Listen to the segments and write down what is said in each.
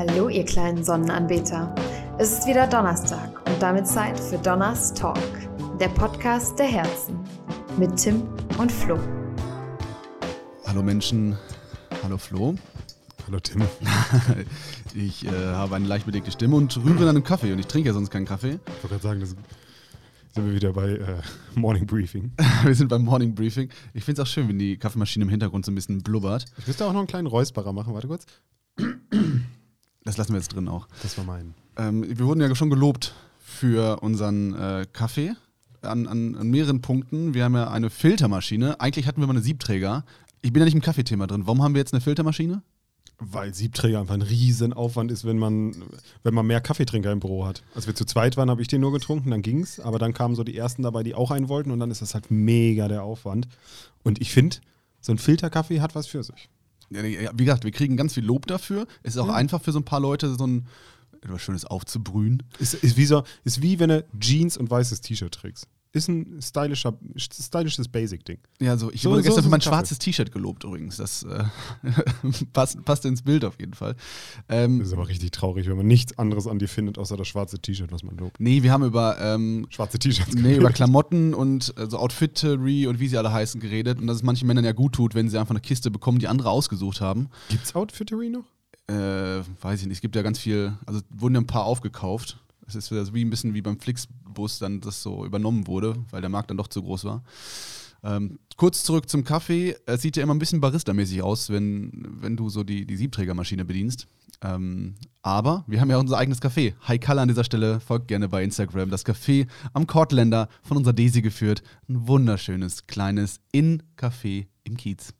Hallo, ihr kleinen Sonnenanbeter. Es ist wieder Donnerstag und damit Zeit für Donners Talk, der Podcast der Herzen mit Tim und Flo. Hallo Menschen, hallo Flo. Hallo Tim. ich äh, habe eine leicht belegte Stimme und rühre an einem Kaffee und ich trinke ja sonst keinen Kaffee. Ich wollte gerade sagen, das sind wir wieder bei äh, Morning Briefing. wir sind beim Morning Briefing. Ich finde es auch schön, wenn die Kaffeemaschine im Hintergrund so ein bisschen blubbert. Ich müsste auch noch einen kleinen Räusperer machen. Warte kurz. Das lassen wir jetzt drin auch. Das war mein. Ähm, wir wurden ja schon gelobt für unseren äh, Kaffee an, an, an, mehreren Punkten. Wir haben ja eine Filtermaschine. Eigentlich hatten wir mal eine Siebträger. Ich bin ja nicht im Kaffeethema drin. Warum haben wir jetzt eine Filtermaschine? Weil Siebträger einfach ein Riesenaufwand ist, wenn man, wenn man mehr Kaffeetrinker im Büro hat. Als wir zu zweit waren, habe ich den nur getrunken, dann ging es. Aber dann kamen so die ersten dabei, die auch einen wollten und dann ist das halt mega der Aufwand. Und ich finde, so ein Filterkaffee hat was für sich. Wie gesagt, wir kriegen ganz viel Lob dafür. Es ist auch ja. einfach für so ein paar Leute, so ein etwas Schönes aufzubrühen. Ist, ist, wie so, ist wie wenn du Jeans und weißes T-Shirt trägst ist ein stylischer, stylisches Basic-Ding. Ja, so, ich so, wurde gestern so für mein schwarzes T-Shirt gelobt übrigens. Das äh, passt, passt, ins Bild auf jeden Fall. Ähm, das ist aber richtig traurig, wenn man nichts anderes an dir findet, außer das schwarze T-Shirt, was man lobt. Nee, wir haben über ähm, schwarze T-Shirts Nee, über Klamotten und äh, so Outfittery und wie sie alle heißen geredet und dass es manchen Männern ja gut tut, wenn sie einfach eine Kiste bekommen, die andere ausgesucht haben. Gibt's Outfittery noch? Äh, weiß ich nicht. Es gibt ja ganz viel, also wurden ja ein paar aufgekauft. Es ist wieder so wie ein bisschen wie beim Flixbus dann das so übernommen wurde, weil der Markt dann doch zu groß war. Ähm, kurz zurück zum Kaffee. Es sieht ja immer ein bisschen Barista-mäßig aus, wenn, wenn du so die, die Siebträgermaschine bedienst. Ähm, aber wir haben ja unser eigenes Café. Hi Kalle an dieser Stelle, folgt gerne bei Instagram. Das Café am Kortländer von unserer Daisy geführt. Ein wunderschönes, kleines In-Café im Kiez.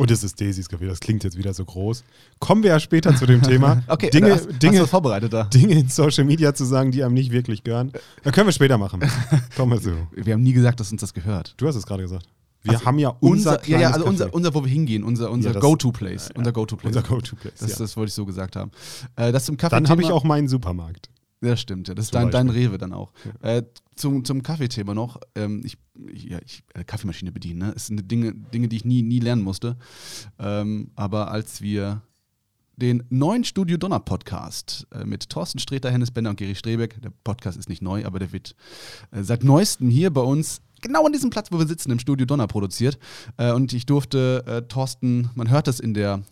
Und es ist Daisys Café, das klingt jetzt wieder so groß. Kommen wir ja später zu dem Thema. okay, Dinge, hast, Dinge, hast vorbereitet da? Dinge in Social Media zu sagen, die einem nicht wirklich gehören. Da können wir später machen. Kommen wir zu. Wir haben nie gesagt, dass uns das gehört. Du hast es gerade gesagt. Wir also haben ja unser, unser Ja, ja, also unser, unser, wo wir hingehen, unser, unser ja, Go-To-Place. Ja, unser Go-To-Place. Unser Go-To-Place. Das, das wollte ich so gesagt haben. Äh, das zum Kaffee Dann habe ich auch meinen Supermarkt. Ja, stimmt. Ja. Das ist dein, dein, Rewe dann auch. Äh, zum, zum Kaffeethema noch. Ähm, ich, ja, ich äh, Kaffeemaschine bedienen, ne? Das sind Dinge, Dinge, die ich nie, nie lernen musste. Ähm, aber als wir den neuen Studio Donner Podcast äh, mit Thorsten Sträter, Hennes Bender und Geri Strebeck, der Podcast ist nicht neu, aber der wird äh, seit neuestem hier bei uns genau an diesem Platz, wo wir sitzen, im Studio Donner produziert. Äh, und ich durfte äh, Thorsten, man hört das in der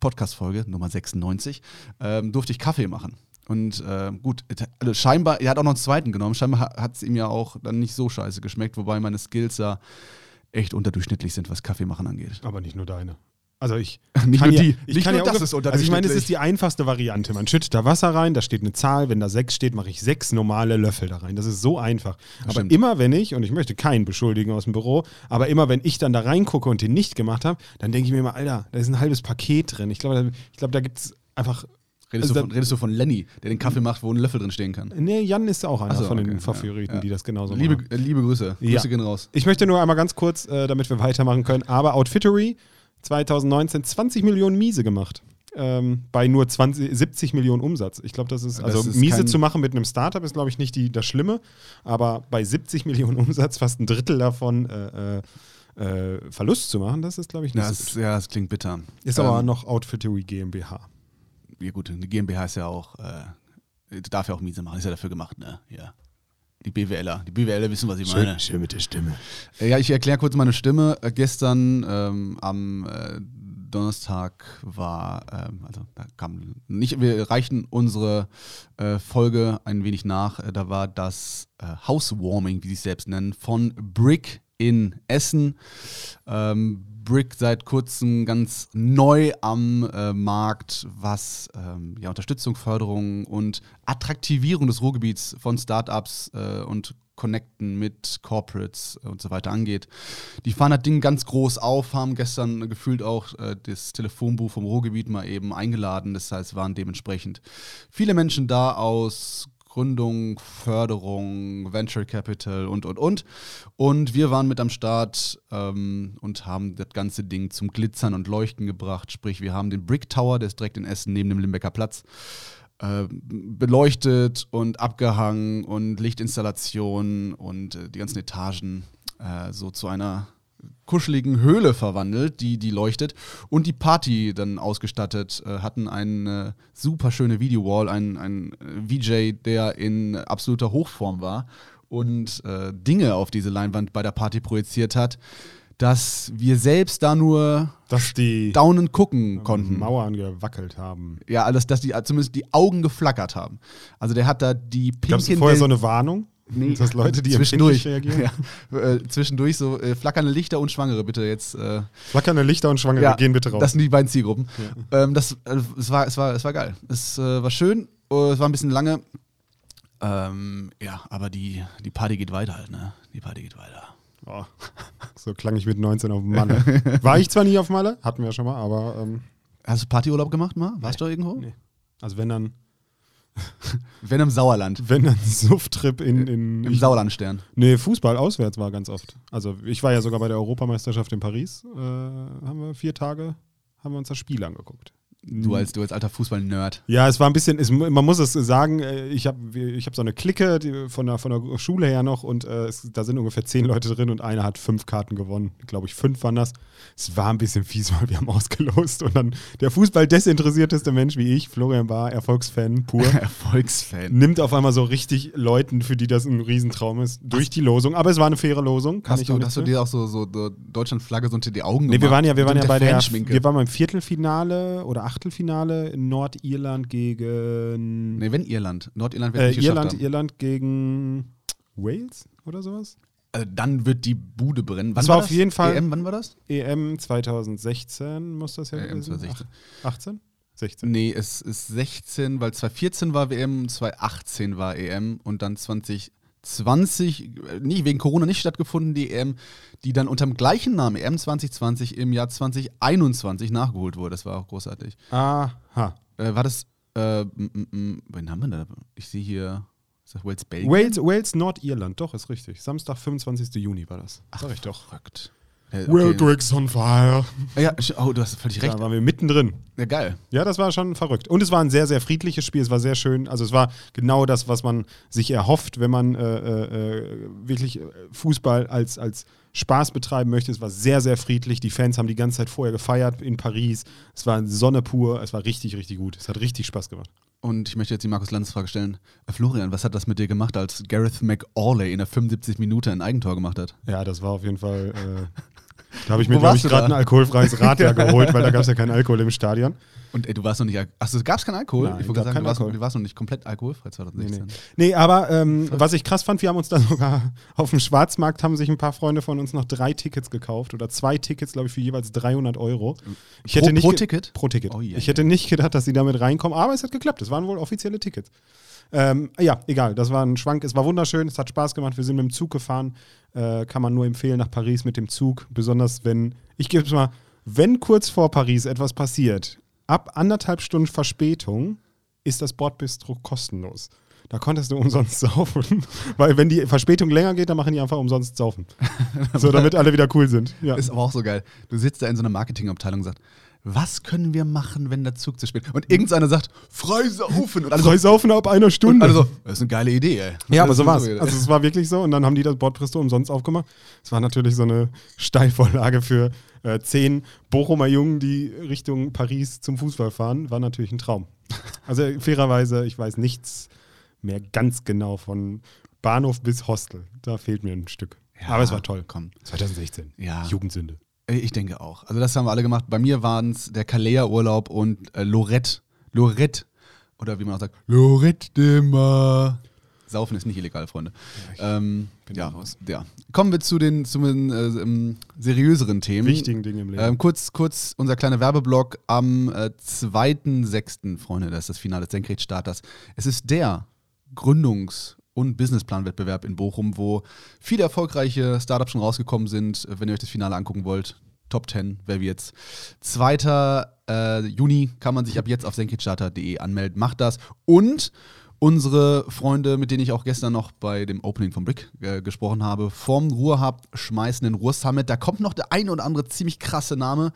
Podcast-Folge Nummer 96, ähm, durfte ich Kaffee machen. Und äh, gut, also scheinbar, er hat auch noch einen zweiten genommen. Scheinbar hat es ihm ja auch dann nicht so scheiße geschmeckt, wobei meine Skills ja echt unterdurchschnittlich sind, was Kaffeemachen angeht. Aber nicht nur deine. Also ich nicht kann nur die, ja, ich nicht kann nur ja das ist Also ich meine, es ist die einfachste Variante. Man schüttet da Wasser rein, da steht eine Zahl. Wenn da sechs steht, mache ich sechs normale Löffel da rein. Das ist so einfach. Das aber stimmt. immer wenn ich, und ich möchte keinen beschuldigen aus dem Büro, aber immer wenn ich dann da reingucke und den nicht gemacht habe, dann denke ich mir immer, Alter, da ist ein halbes Paket drin. Ich glaube, da, ich glaube, da gibt es einfach Redest, also du von, redest, du von, Lenny, der den Kaffee macht, wo ein Löffel drin stehen kann? Nee, Jan ist auch einer so, von okay, den Favoriten, ja, die das genauso liebe, machen. Äh, liebe Grüße. Grüße ja. gehen raus. Ich möchte nur einmal ganz kurz, äh, damit wir weitermachen können, aber Outfittery 2019 20 Millionen Miese gemacht. Ähm, bei nur 20, 70 Millionen Umsatz. Ich glaube, das ist, also das ist miese zu machen mit einem Startup ist, glaube ich, nicht die, das Schlimme, aber bei 70 Millionen Umsatz fast ein Drittel davon äh, äh, äh Verlust zu machen, das ist, glaube ich, nicht das, so Ja, das klingt bitter. Ist ähm, aber noch Outfittery GmbH ja gut, eine GmbH ist ja auch, äh, darf ja auch miese machen, ist ja dafür gemacht, ne? Ja. Die BWLer. Die BWLer wissen, was ich schön, meine. Schön mit der Stimme. Äh, ja, ich erkläre kurz meine Stimme. Äh, gestern ähm, am äh, Donnerstag war, ähm, also da kam nicht, wir reichen unsere äh, Folge ein wenig nach. Äh, da war das äh, Housewarming, wie sie es selbst nennen, von Brick in Essen. Ähm, Brick seit kurzem ganz neu am äh, Markt, was ähm, ja, Unterstützung, Förderung und Attraktivierung des Ruhrgebiets von Startups äh, und Connecten mit Corporates und so weiter angeht. Die fahren das Ding ganz groß auf, haben gestern gefühlt auch äh, das Telefonbuch vom Ruhrgebiet mal eben eingeladen. Das heißt, waren dementsprechend viele Menschen da aus Gründung, Förderung, Venture Capital und, und, und. Und wir waren mit am Start ähm, und haben das ganze Ding zum Glitzern und Leuchten gebracht. Sprich, wir haben den Brick Tower, der ist direkt in Essen neben dem Limbecker Platz, äh, beleuchtet und abgehangen und Lichtinstallationen und äh, die ganzen Etagen äh, so zu einer kuscheligen Höhle verwandelt, die, die leuchtet. Und die Party dann ausgestattet, äh, hatten eine super schöne Videowall, ein, ein VJ, der in absoluter Hochform war und äh, Dinge auf diese Leinwand bei der Party projiziert hat, dass wir selbst da nur dass die daunen gucken konnten. Mauern gewackelt haben. Ja, alles, dass die zumindest die Augen geflackert haben. Also der hat da die pinken. Gab es vorher so eine Warnung? Nee, dass Leute, die zwischendurch reagieren? Ja, äh, zwischendurch so äh, flackernde Lichter und Schwangere bitte jetzt. Äh, flackernde Lichter und Schwangere, ja, gehen bitte raus. Das sind die beiden Zielgruppen. Ja. Ähm, das, äh, es, war, es, war, es war geil. Es äh, war schön, oh, es war ein bisschen lange. Ähm, ja, aber die, die Party geht weiter halt, ne? Die Party geht weiter. Oh, so klang ich mit 19 auf Malle. War ich zwar nie auf Malle, hatten wir ja schon mal, aber. Ähm, Hast du Partyurlaub gemacht mal? Warst nee. du irgendwo? Nee. Also wenn dann. Wenn im Sauerland. Wenn dann Sufftrip in, in. Im Sauerlandstern. Nee, Fußball auswärts war ganz oft. Also ich war ja sogar bei der Europameisterschaft in Paris. Äh, haben wir vier Tage, haben wir uns das Spiel angeguckt. Du als, du als alter Fußball-Nerd. Ja, es war ein bisschen, es, man muss es sagen, äh, ich habe ich hab so eine Clique die, von, der, von der Schule her noch und äh, es, da sind ungefähr zehn Leute drin und einer hat fünf Karten gewonnen. Glaube ich, fünf waren das. Es war ein bisschen fies, weil wir haben ausgelost und dann der Fußball desinteressierteste Mensch wie ich, Florian Bar, Erfolgsfan pur. Erfolgsfan. Nimmt auf einmal so richtig Leuten, für die das ein Riesentraum ist, durch die Losung. Aber es war eine faire Losung. hast du, hast du dir auch so, so, Deutschland-Flagge so unter die Augen gemacht? Nee, wir waren ja, wir waren ja bei der, wir waren beim Viertelfinale oder Achtelfinale in Nordirland gegen. Nee, wenn Irland. Nordirland wird äh, nicht Irland, haben. Irland gegen Wales oder sowas? Also dann wird die Bude brennen. Wann das war, war auf jeden Fall. EM, wann war das? EM 2016 muss das ja EM 2016. 18? 16? Nee, es ist 16, weil 2014 war WM, 2018 war EM und dann 20 20, nicht wegen Corona nicht stattgefunden, die EM, die dann unter dem gleichen Namen EM 2020 im Jahr 2021 nachgeholt wurde. Das war auch großartig. Aha. Äh, war das, äh, wen haben wir da? Ich sehe hier, ist das Wales, Belgien? Wales, Wales, Nordirland, doch, ist richtig. Samstag, 25. Juni war das. Ach, Sag ich doch. Verrückt. Okay. World Rigs on Fire. Ja, oh, du hast völlig recht. Da waren wir mittendrin. Ja, geil. Ja, das war schon verrückt. Und es war ein sehr, sehr friedliches Spiel. Es war sehr schön. Also es war genau das, was man sich erhofft, wenn man äh, äh, wirklich Fußball als, als Spaß betreiben möchte. Es war sehr, sehr friedlich. Die Fans haben die ganze Zeit vorher gefeiert in Paris. Es war Sonne pur. Es war richtig, richtig gut. Es hat richtig Spaß gemacht. Und ich möchte jetzt die Markus Lanz Frage stellen. Äh, Florian, was hat das mit dir gemacht, als Gareth McAuley in der 75 Minute ein Eigentor gemacht hat? Ja, das war auf jeden Fall äh, Da habe ich mir, glaube ich, gerade ein alkoholfreies Radler geholt, weil da gab es ja keinen Alkohol im Stadion. Und ey, du warst noch nicht. Achso, gab es keinen Alkohol? Nein, ich wollte sagen, du warst, du warst, noch nicht komplett alkoholfrei 2016. Nee, nee. nee aber ähm, was ich krass fand, wir haben uns da sogar auf dem Schwarzmarkt haben sich ein paar Freunde von uns noch drei Tickets gekauft oder zwei Tickets, glaube ich, für jeweils 300 Euro. Ich pro, hätte nicht pro Ticket? Pro Ticket. Oh, yeah, ich hätte nicht gedacht, dass sie damit reinkommen, aber es hat geklappt. Es waren wohl offizielle Tickets. Ähm, ja, egal, das war ein Schwank. Es war wunderschön, es hat Spaß gemacht. Wir sind mit dem Zug gefahren. Äh, kann man nur empfehlen nach Paris mit dem Zug. Besonders wenn, ich gebe es mal, wenn kurz vor Paris etwas passiert, ab anderthalb Stunden Verspätung ist das Bordbistro kostenlos. Da konntest du umsonst saufen. Weil wenn die Verspätung länger geht, dann machen die einfach umsonst saufen. so, damit alle wieder cool sind. Ja. Ist aber auch so geil. Du sitzt da in so einer Marketingabteilung und sagst, was können wir machen, wenn der Zug zu spät? Und irgendeiner sagt, freisaufen. Und freisaufen ab einer Stunde. Also, das ist eine geile Idee, ey. Ja, aber so war es. Also es war wirklich so. Und dann haben die das Bordbristo umsonst aufgemacht. Es war natürlich so eine Steilvorlage für äh, zehn Bochumer Jungen, die Richtung Paris zum Fußball fahren. War natürlich ein Traum. Also fairerweise, ich weiß nichts mehr ganz genau von Bahnhof bis Hostel. Da fehlt mir ein Stück. Ja, aber es war toll. Komm. 2016. Ja. Jugendsünde. Ich denke auch. Also das haben wir alle gemacht. Bei mir waren es der Kalea-Urlaub und äh, Lorette. Lorette. Oder wie man auch sagt, Lorette de Mar. Saufen ist nicht illegal, Freunde. Ja, ähm, ja, ja, Kommen wir zu den, zu den äh, ähm, seriöseren Themen. Wichtigen Dingen im Leben. Ähm, kurz, kurz unser kleiner Werbeblock am äh, 2.6., Freunde, das ist das Finale des Senkrechtstarters. Es ist der Gründungs- und Businessplan-Wettbewerb in Bochum, wo viele erfolgreiche Startups schon rausgekommen sind. Wenn ihr euch das Finale angucken wollt, Top 10, wer wird's? 2. Äh, Juni kann man sich ab jetzt auf senkicharter.de anmelden. Macht das. Und unsere Freunde, mit denen ich auch gestern noch bei dem Opening von Brick äh, gesprochen habe, vom Ruhrhub schmeißen den Ruhr Summit. Da kommt noch der ein oder andere ziemlich krasse Name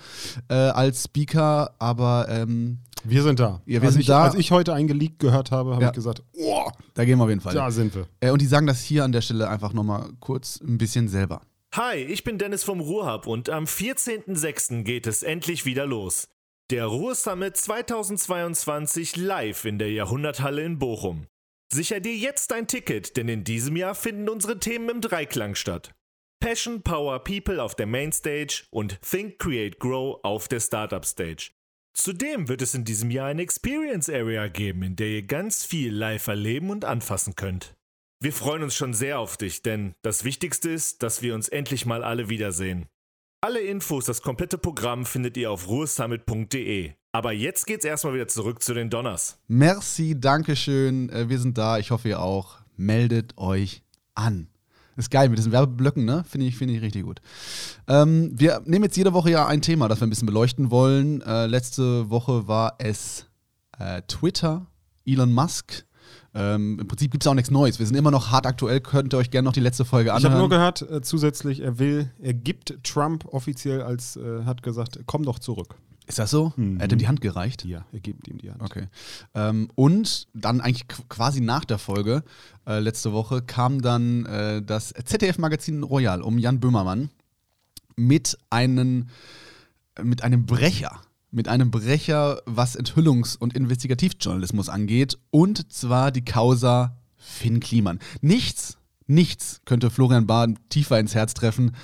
äh, als Speaker, aber ähm, wir sind da. Ja, wir als, sind ich, da. als ich heute ein Geleak gehört habe, habe ja. ich gesagt, oh, da gehen wir auf jeden Fall. Da sind wir. Äh, und die sagen das hier an der Stelle einfach nochmal kurz ein bisschen selber. Hi, ich bin Dennis vom Ruhrhub und am 14.06. geht es endlich wieder los. Der Ruhr Summit 2022 live in der Jahrhunderthalle in Bochum. Sicher dir jetzt dein Ticket, denn in diesem Jahr finden unsere Themen im Dreiklang statt. Passion, Power, People auf der Mainstage und Think, Create, Grow auf der Startup Stage. Zudem wird es in diesem Jahr eine Experience Area geben, in der ihr ganz viel live erleben und anfassen könnt. Wir freuen uns schon sehr auf dich, denn das Wichtigste ist, dass wir uns endlich mal alle wiedersehen. Alle Infos, das komplette Programm findet ihr auf ruhesummit.de. Aber jetzt geht's erstmal wieder zurück zu den Donners. Merci, Dankeschön. Äh, wir sind da. Ich hoffe, ihr auch. Meldet euch an. Ist geil mit diesen Werbeblöcken, ne? Finde ich, find ich richtig gut. Ähm, wir nehmen jetzt jede Woche ja ein Thema, das wir ein bisschen beleuchten wollen. Äh, letzte Woche war es äh, Twitter, Elon Musk ähm, Im Prinzip gibt es auch nichts Neues. Wir sind immer noch hart aktuell. Könnt ihr euch gerne noch die letzte Folge anhören. Ich habe nur gehört, äh, zusätzlich, er will, er gibt Trump offiziell als, äh, hat gesagt, komm doch zurück. Ist das so? Mhm. Er hat ihm die Hand gereicht? Ja, er gibt ihm die Hand. Okay. Ähm, und dann eigentlich quasi nach der Folge, äh, letzte Woche, kam dann äh, das ZDF-Magazin Royal um Jan Böhmermann mit, einen, mit einem Brecher mit einem Brecher, was Enthüllungs- und Investigativjournalismus angeht, und zwar die Causa Finn Kliman. Nichts, nichts könnte Florian Bahn tiefer ins Herz treffen,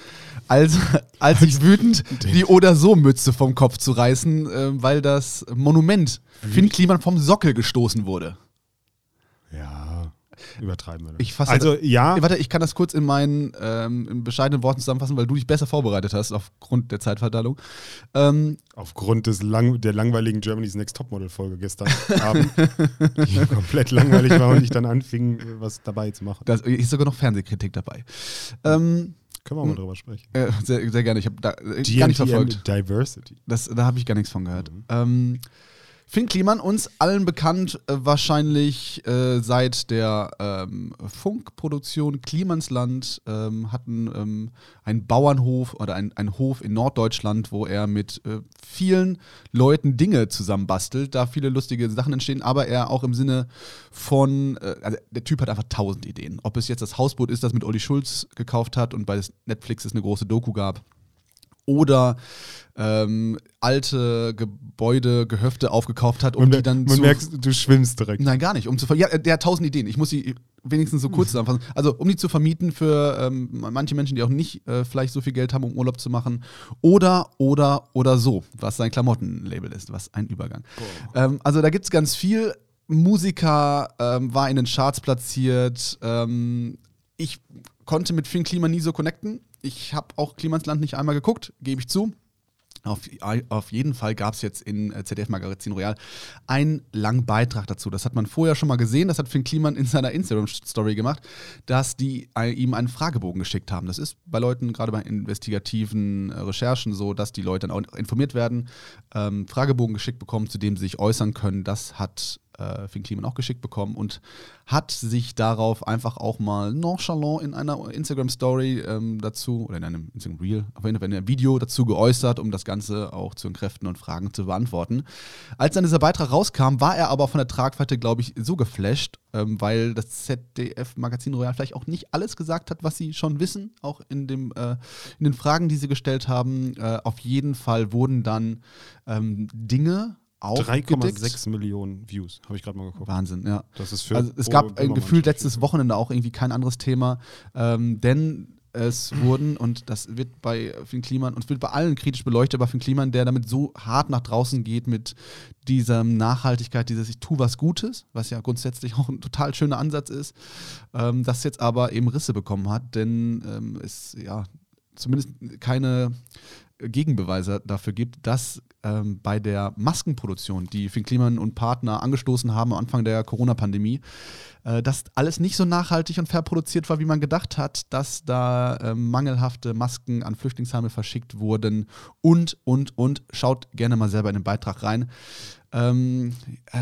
als, als sich wütend die Oder-so-Mütze vom Kopf zu reißen, äh, weil das Monument Finn Kliman vom Sockel gestoßen wurde. Ja. Übertreiben wir. Ich fasse, also ja. Warte, ich kann das kurz in meinen ähm, in bescheidenen Worten zusammenfassen, weil du dich besser vorbereitet hast aufgrund der Zeitverteilung. Ähm, aufgrund des lang, der langweiligen Germany's Next Topmodel Folge gestern Abend, die komplett langweilig war und ich dann anfing, was dabei zu machen. Da ist sogar noch Fernsehkritik dabei. Ähm, können wir mal drüber sprechen. Äh, sehr, sehr, gerne. Ich habe da äh, gar nicht verfolgt. Diversity. Das, da habe ich gar nichts von gehört. Mhm. Ähm, Finn Kliman, uns allen bekannt, äh, wahrscheinlich äh, seit der ähm, Funkproduktion Klimansland, ähm, hatten ähm, einen Bauernhof oder ein, ein Hof in Norddeutschland, wo er mit äh, vielen Leuten Dinge zusammenbastelt, da viele lustige Sachen entstehen, aber er auch im Sinne von, äh, also der Typ hat einfach tausend Ideen. Ob es jetzt das Hausboot ist, das mit Olli Schulz gekauft hat und bei Netflix es eine große Doku gab oder ähm, alte Gebäude, Gehöfte aufgekauft hat, um und, die dann man zu. merkst, du schwimmst direkt. Nein, gar nicht. Um zu ja, der hat tausend Ideen. Ich muss sie wenigstens so kurz zusammenfassen. Also, um die zu vermieten für ähm, manche Menschen, die auch nicht äh, vielleicht so viel Geld haben, um Urlaub zu machen. Oder, oder, oder so, was sein Klamottenlabel ist. Was ein Übergang. Ähm, also, da gibt es ganz viel. Musiker ähm, war in den Charts platziert. Ähm, ich konnte mit Finn Klima nie so connecten ich habe auch Klimansland nicht einmal geguckt, gebe ich zu. Auf, auf, jeden Fall gab es jetzt in äh, ZDF Magazin Royal einen langen Beitrag dazu. Das hat man vorher schon mal gesehen. Das hat Finn Kliman in seiner Instagram-Story gemacht, dass die äh, ihm einen Fragebogen geschickt haben. Das ist bei Leuten, gerade bei investigativen äh, Recherchen, so, dass die Leute dann auch informiert werden, ähm, Fragebogen geschickt bekommen, zu dem sie sich äußern können. Das hat äh, Finn Kliman auch geschickt bekommen und hat sich darauf einfach auch mal nonchalant in einer Instagram-Story ähm, dazu, oder in einem Instagram-Reel, auf jeden Fall in einem Video dazu geäußert, um das Ganze auch zu entkräften und Fragen zu beantworten. Als dann dieser Beitrag rauskam, war er aber von der Tragweite, glaube ich, so geflasht, ähm, weil das ZDF-Magazin Royal vielleicht auch nicht alles gesagt hat, was sie schon wissen, auch in, dem, äh, in den Fragen, die sie gestellt haben. Äh, auf jeden Fall wurden dann ähm, Dinge 3,6 Millionen Views, habe ich gerade mal geguckt. Wahnsinn, ja. Das ist für also es gab ein Gefühl letztes Wochenende auch irgendwie kein anderes Thema, ähm, denn es wurden, und das wird bei Finn Kliman, und es wird bei allen kritisch beleuchtet, aber Finn Kliman, der damit so hart nach draußen geht mit dieser Nachhaltigkeit, dieses Ich tue was Gutes, was ja grundsätzlich auch ein total schöner Ansatz ist, ähm, das jetzt aber eben Risse bekommen hat, denn ähm, es ja zumindest keine Gegenbeweise dafür gibt, dass ähm, bei der Maskenproduktion, die Finn Kliman und Partner angestoßen haben am Anfang der Corona-Pandemie, äh, dass alles nicht so nachhaltig und fair produziert war, wie man gedacht hat, dass da äh, mangelhafte Masken an Flüchtlingsheime verschickt wurden und, und, und. Schaut gerne mal selber in den Beitrag rein. Ähm, äh,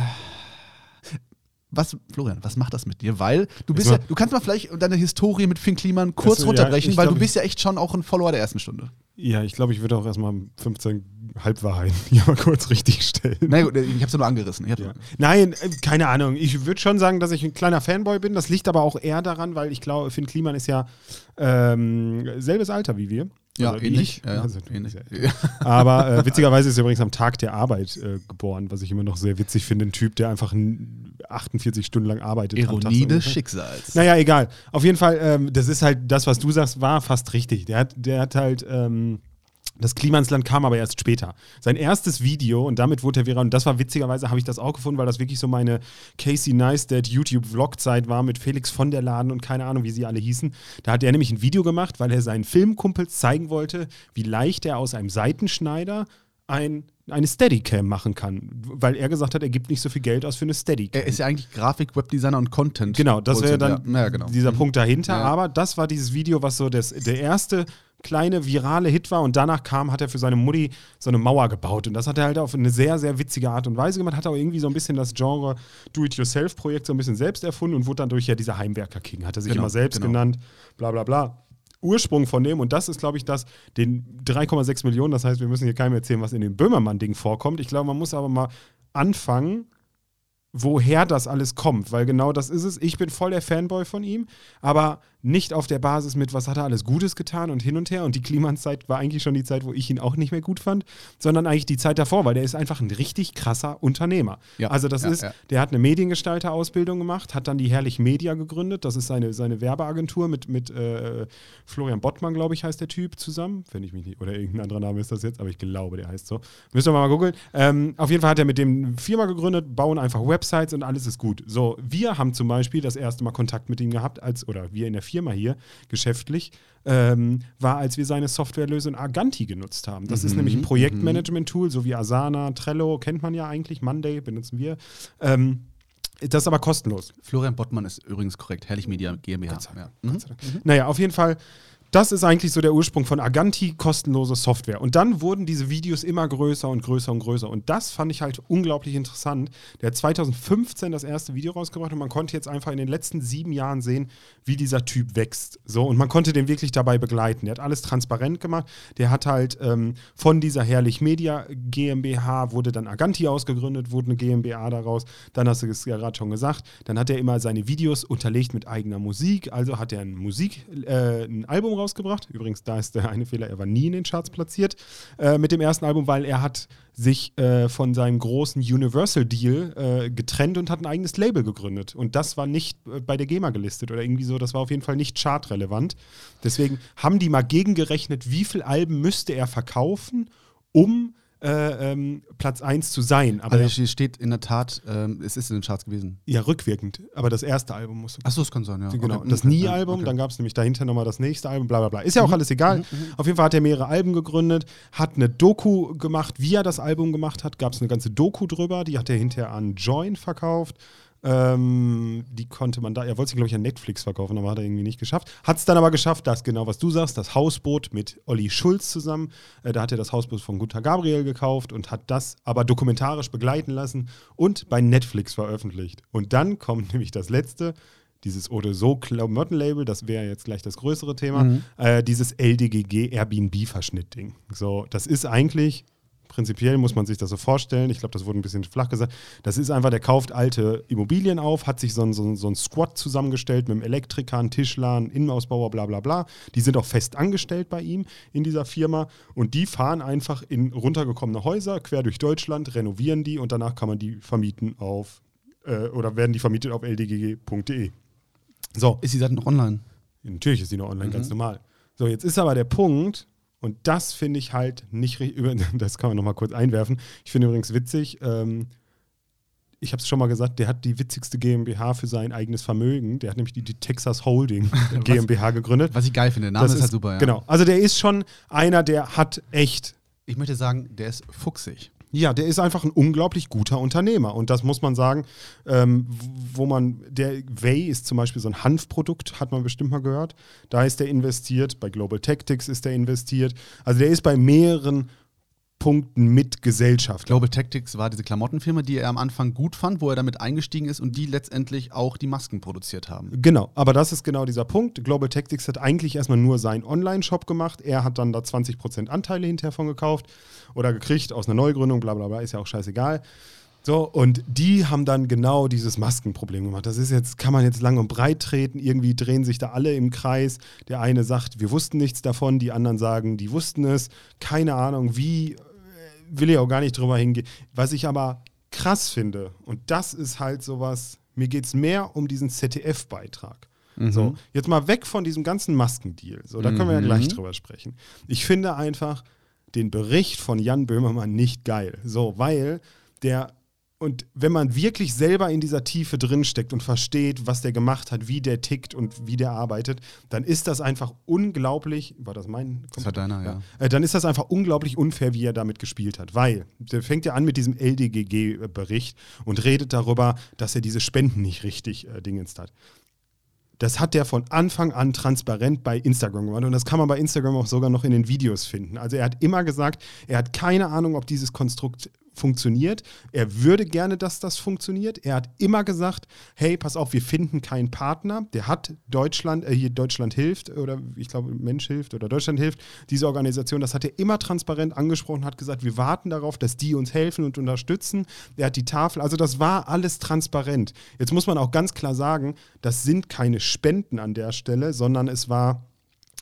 was, Florian, was macht das mit dir? Weil du bist ja, du kannst mal vielleicht deine Historie mit Finn Kliman kurz das, runterbrechen, ja, weil glaub, du bist ja echt schon auch ein Follower der ersten Stunde. Ja, ich glaube, ich würde auch erstmal 15 Halbwahrheiten hier mal kurz richtig stellen. Na gut, ich habe es nur angerissen. Ja. Nein, äh, keine Ahnung. Ich würde schon sagen, dass ich ein kleiner Fanboy bin. Das liegt aber auch eher daran, weil ich glaube, Finn Kliman ist ja ähm, selbes Alter wie wir. Ja, also ähnlich. Ja, also, ähnlich. Aber äh, witzigerweise ist er übrigens am Tag der Arbeit äh, geboren, was ich immer noch sehr witzig finde. Ein Typ, der einfach 48 Stunden lang arbeitet. Ironie des Schicksals. Naja, egal. Auf jeden Fall, ähm, das ist halt das, was du sagst, war fast richtig. Der hat, der hat halt. Ähm, das Klimansland kam aber erst später. Sein erstes Video, und damit wurde er viral, und das war witzigerweise, habe ich das auch gefunden, weil das wirklich so meine Casey Neistat YouTube-Vlog-Zeit war mit Felix von der Laden und keine Ahnung, wie sie alle hießen. Da hat er nämlich ein Video gemacht, weil er seinen Filmkumpels zeigen wollte, wie leicht er aus einem Seitenschneider ein, eine Steadicam machen kann, weil er gesagt hat, er gibt nicht so viel Geld aus für eine Steadicam. Er ist ja eigentlich Grafik, Webdesigner und Content. Genau, das wäre dann ja. Ja, genau. dieser mhm. Punkt dahinter. Aber das war dieses Video, was so das, der erste kleine virale Hit war und danach kam, hat er für seine Mutti so eine Mauer gebaut und das hat er halt auf eine sehr, sehr witzige Art und Weise gemacht, hat auch irgendwie so ein bisschen das Genre Do-It-Yourself-Projekt so ein bisschen selbst erfunden und wurde dann durch ja dieser Heimwerker-King, hat er sich genau, immer selbst genau. genannt, bla bla bla. Ursprung von dem, und das ist, glaube ich, das, den 3,6 Millionen, das heißt, wir müssen hier keinem erzählen, was in dem Böhmermann-Ding vorkommt. Ich glaube, man muss aber mal anfangen, woher das alles kommt, weil genau das ist es. Ich bin voll der Fanboy von ihm, aber nicht auf der Basis mit, was hat er alles Gutes getan und hin und her. Und die Klimanszeit war eigentlich schon die Zeit, wo ich ihn auch nicht mehr gut fand, sondern eigentlich die Zeit davor, weil der ist einfach ein richtig krasser Unternehmer. Ja, also das ja, ist, ja. der hat eine Mediengestalter-Ausbildung gemacht, hat dann die Herrlich Media gegründet. Das ist seine, seine Werbeagentur mit, mit äh, Florian Bottmann, glaube ich, heißt der Typ zusammen. Wenn ich mich nicht, oder irgendein anderer Name ist das jetzt, aber ich glaube, der heißt so. Müssen wir mal googeln. Ähm, auf jeden Fall hat er mit dem Firma gegründet, bauen einfach Websites und alles ist gut. So, wir haben zum Beispiel das erste Mal Kontakt mit ihm gehabt, als, oder wir in der Firma Firma hier, geschäftlich, ähm, war, als wir seine Softwarelösung Arganti genutzt haben. Das mhm, ist nämlich ein Projektmanagement-Tool, so wie Asana, Trello, kennt man ja eigentlich, Monday benutzen wir. Ähm, das ist aber kostenlos. Florian Bottmann ist übrigens korrekt. Herrlich Media GmbH. Gott sei Dank. Ja. Mhm. Naja, auf jeden Fall das ist eigentlich so der Ursprung von Aganti, kostenlose Software. Und dann wurden diese Videos immer größer und größer und größer. Und das fand ich halt unglaublich interessant. Der hat 2015 das erste Video rausgebracht und man konnte jetzt einfach in den letzten sieben Jahren sehen, wie dieser Typ wächst. So, und man konnte den wirklich dabei begleiten. Der hat alles transparent gemacht. Der hat halt ähm, von dieser Herrlich Media GmbH wurde dann Aganti ausgegründet, wurde eine GmbH daraus. Dann hast du es ja gerade schon gesagt. Dann hat er immer seine Videos unterlegt mit eigener Musik. Also hat er ein Musik, äh, ein Album rausgebracht. Übrigens, da ist der eine Fehler, er war nie in den Charts platziert äh, mit dem ersten Album, weil er hat sich äh, von seinem großen Universal-Deal äh, getrennt und hat ein eigenes Label gegründet. Und das war nicht äh, bei der GEMA gelistet oder irgendwie so, das war auf jeden Fall nicht chartrelevant. Deswegen haben die mal gegengerechnet, wie viele Alben müsste er verkaufen, um äh, ähm, Platz 1 zu sein. Aber also hier steht in der Tat, ähm, es ist in den Charts gewesen. Ja, rückwirkend. Aber das erste Album musste. Achso, das kann sein, ja. Genau. Okay. Das Nie-Album, okay. dann gab es nämlich dahinter nochmal das nächste Album, bla bla bla. Ist ja auch mhm. alles egal. Mhm, mhm. Auf jeden Fall hat er mehrere Alben gegründet, hat eine Doku gemacht, wie er das Album gemacht hat. Gab es eine ganze Doku drüber, die hat er hinterher an Join verkauft. Ähm, die konnte man da, er wollte sie, glaube ich, an Netflix verkaufen, aber hat er irgendwie nicht geschafft. Hat es dann aber geschafft, das genau, was du sagst, das Hausboot mit Olli Schulz zusammen. Äh, da hat er das Hausboot von Gunther Gabriel gekauft und hat das aber dokumentarisch begleiten lassen und bei Netflix veröffentlicht. Und dann kommt nämlich das letzte, dieses oder so Klamottenlabel, das wäre jetzt gleich das größere Thema, mhm. äh, dieses LDGG Airbnb-Verschnitt-Ding. So, das ist eigentlich Prinzipiell muss man sich das so vorstellen. Ich glaube, das wurde ein bisschen flach gesagt. Das ist einfach, der kauft alte Immobilien auf, hat sich so ein, so ein, so ein Squad zusammengestellt mit einem Elektriker, einem Tischler, einem Innenausbauer, bla bla bla. Die sind auch fest angestellt bei ihm in dieser Firma und die fahren einfach in runtergekommene Häuser quer durch Deutschland, renovieren die und danach kann man die vermieten auf äh, oder werden die vermietet auf ldgg.de. So. Ist die Seite noch online? Natürlich ist sie noch online, mhm. ganz normal. So, jetzt ist aber der Punkt, und das finde ich halt nicht, das kann man nochmal kurz einwerfen. Ich finde übrigens witzig, ähm, ich habe es schon mal gesagt, der hat die witzigste GmbH für sein eigenes Vermögen. Der hat nämlich die, die Texas Holding GmbH gegründet. Was ich geil finde, der Name ist, ist halt super. Ja. Genau, also der ist schon einer, der hat echt. Ich möchte sagen, der ist fuchsig. Ja, der ist einfach ein unglaublich guter Unternehmer. Und das muss man sagen, ähm, wo man, der Way ist zum Beispiel so ein Hanfprodukt, hat man bestimmt mal gehört. Da ist der investiert, bei Global Tactics ist der investiert. Also der ist bei mehreren Punkten mit Gesellschaft. Global Tactics war diese Klamottenfirma, die er am Anfang gut fand, wo er damit eingestiegen ist und die letztendlich auch die Masken produziert haben. Genau, aber das ist genau dieser Punkt. Global Tactics hat eigentlich erstmal nur seinen Online-Shop gemacht. Er hat dann da 20% Anteile hinterher von gekauft oder gekriegt aus einer Neugründung, bla bla bla, ist ja auch scheißegal. So, und die haben dann genau dieses Maskenproblem gemacht. Das ist jetzt, kann man jetzt lang und breit treten. Irgendwie drehen sich da alle im Kreis. Der eine sagt, wir wussten nichts davon, die anderen sagen, die wussten es. Keine Ahnung, wie, will ich auch gar nicht drüber hingehen. Was ich aber krass finde, und das ist halt sowas, mir geht es mehr um diesen ZDF-Beitrag. Mhm. So, jetzt mal weg von diesem ganzen Maskendeal. So, da können wir ja mhm. gleich drüber sprechen. Ich finde einfach den Bericht von Jan Böhmermann nicht geil. So, weil der und wenn man wirklich selber in dieser Tiefe drinsteckt und versteht, was der gemacht hat, wie der tickt und wie der arbeitet, dann ist das einfach unglaublich. War das mein? Das war deiner, ja. ja. Äh, dann ist das einfach unglaublich unfair, wie er damit gespielt hat. Weil, der fängt ja an mit diesem LDGG-Bericht und redet darüber, dass er diese Spenden nicht richtig äh, dingens hat. Das hat der von Anfang an transparent bei Instagram gemacht. Und das kann man bei Instagram auch sogar noch in den Videos finden. Also er hat immer gesagt, er hat keine Ahnung, ob dieses Konstrukt funktioniert. Er würde gerne, dass das funktioniert. Er hat immer gesagt, hey, pass auf, wir finden keinen Partner. Der hat Deutschland, äh, hier Deutschland hilft oder ich glaube Mensch hilft oder Deutschland hilft, diese Organisation, das hat er immer transparent angesprochen, hat gesagt, wir warten darauf, dass die uns helfen und unterstützen. Er hat die Tafel, also das war alles transparent. Jetzt muss man auch ganz klar sagen, das sind keine Spenden an der Stelle, sondern es war,